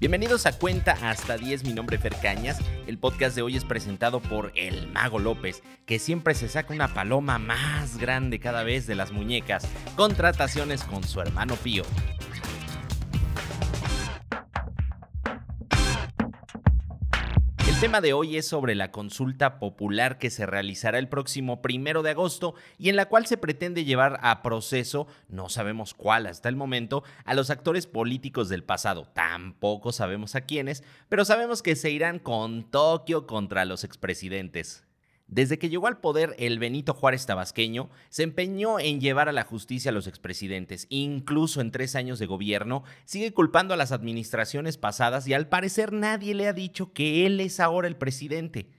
Bienvenidos a Cuenta hasta 10, mi nombre es Fer Cañas. El podcast de hoy es presentado por El Mago López, que siempre se saca una paloma más grande cada vez de las muñecas. Contrataciones con su hermano Pío. Tema de hoy es sobre la consulta popular que se realizará el próximo primero de agosto y en la cual se pretende llevar a proceso, no sabemos cuál hasta el momento, a los actores políticos del pasado. Tampoco sabemos a quiénes, pero sabemos que se irán con Tokio contra los expresidentes. Desde que llegó al poder el Benito Juárez tabasqueño, se empeñó en llevar a la justicia a los expresidentes. Incluso en tres años de gobierno, sigue culpando a las administraciones pasadas y al parecer nadie le ha dicho que él es ahora el presidente.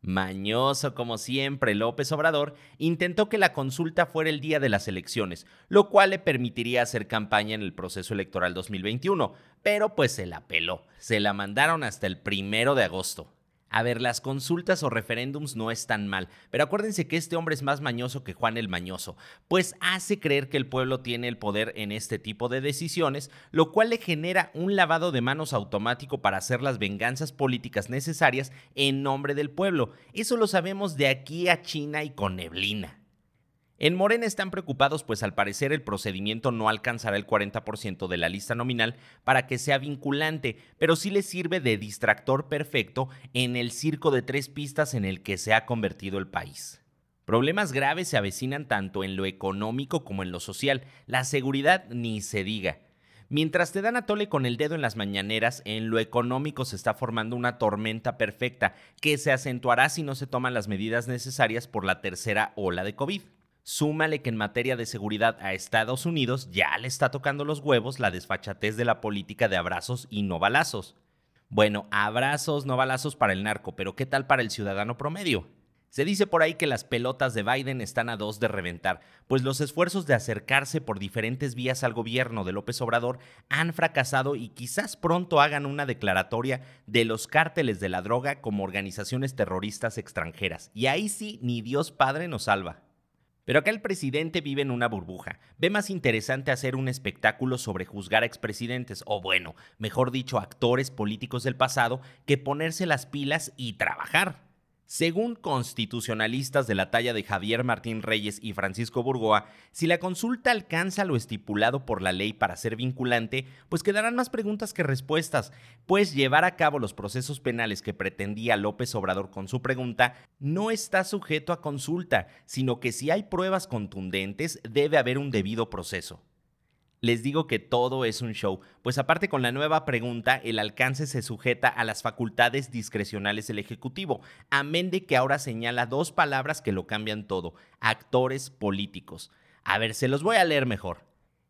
Mañoso como siempre, López Obrador intentó que la consulta fuera el día de las elecciones, lo cual le permitiría hacer campaña en el proceso electoral 2021, pero pues se la peló, se la mandaron hasta el primero de agosto. A ver, las consultas o referéndums no están mal, pero acuérdense que este hombre es más mañoso que Juan el Mañoso, pues hace creer que el pueblo tiene el poder en este tipo de decisiones, lo cual le genera un lavado de manos automático para hacer las venganzas políticas necesarias en nombre del pueblo. Eso lo sabemos de aquí a China y con neblina. En Morena están preocupados pues al parecer el procedimiento no alcanzará el 40% de la lista nominal para que sea vinculante, pero sí le sirve de distractor perfecto en el circo de tres pistas en el que se ha convertido el país. Problemas graves se avecinan tanto en lo económico como en lo social, la seguridad ni se diga. Mientras te dan a tole con el dedo en las mañaneras, en lo económico se está formando una tormenta perfecta que se acentuará si no se toman las medidas necesarias por la tercera ola de COVID. Súmale que en materia de seguridad a Estados Unidos ya le está tocando los huevos la desfachatez de la política de abrazos y no balazos. Bueno, abrazos, no balazos para el narco, pero ¿qué tal para el ciudadano promedio? Se dice por ahí que las pelotas de Biden están a dos de reventar, pues los esfuerzos de acercarse por diferentes vías al gobierno de López Obrador han fracasado y quizás pronto hagan una declaratoria de los cárteles de la droga como organizaciones terroristas extranjeras. Y ahí sí, ni Dios Padre nos salva. Pero acá el presidente vive en una burbuja. Ve más interesante hacer un espectáculo sobre juzgar a expresidentes, o bueno, mejor dicho, actores políticos del pasado, que ponerse las pilas y trabajar. Según constitucionalistas de la talla de Javier Martín Reyes y Francisco Burgoa, si la consulta alcanza lo estipulado por la ley para ser vinculante, pues quedarán más preguntas que respuestas, pues llevar a cabo los procesos penales que pretendía López Obrador con su pregunta no está sujeto a consulta, sino que si hay pruebas contundentes debe haber un debido proceso. Les digo que todo es un show, pues aparte con la nueva pregunta, el alcance se sujeta a las facultades discrecionales del Ejecutivo, amén de que ahora señala dos palabras que lo cambian todo, actores políticos. A ver, se los voy a leer mejor.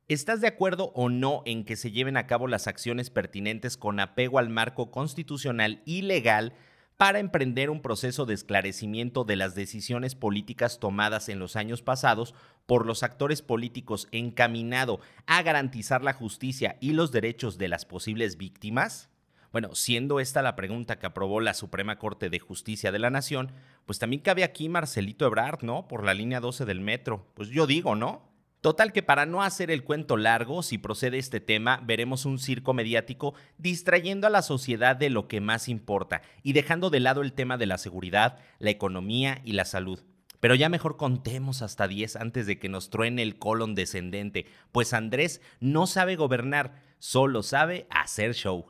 ¿Estás de acuerdo o no en que se lleven a cabo las acciones pertinentes con apego al marco constitucional y legal para emprender un proceso de esclarecimiento de las decisiones políticas tomadas en los años pasados por los actores políticos encaminado a garantizar la justicia y los derechos de las posibles víctimas? Bueno, siendo esta la pregunta que aprobó la Suprema Corte de Justicia de la Nación, pues también cabe aquí Marcelito Ebrard, ¿no? Por la línea 12 del metro. Pues yo digo, ¿no? Total que para no hacer el cuento largo, si procede este tema, veremos un circo mediático distrayendo a la sociedad de lo que más importa y dejando de lado el tema de la seguridad, la economía y la salud. Pero ya mejor contemos hasta 10 antes de que nos truene el colon descendente, pues Andrés no sabe gobernar, solo sabe hacer show.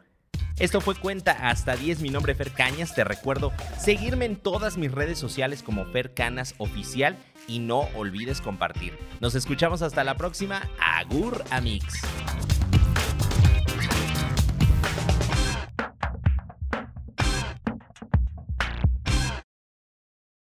Esto fue Cuenta hasta 10, mi nombre es Fer Cañas, te recuerdo seguirme en todas mis redes sociales como Fer Canas Oficial y no olvides compartir. Nos escuchamos hasta la próxima, Agur Amix.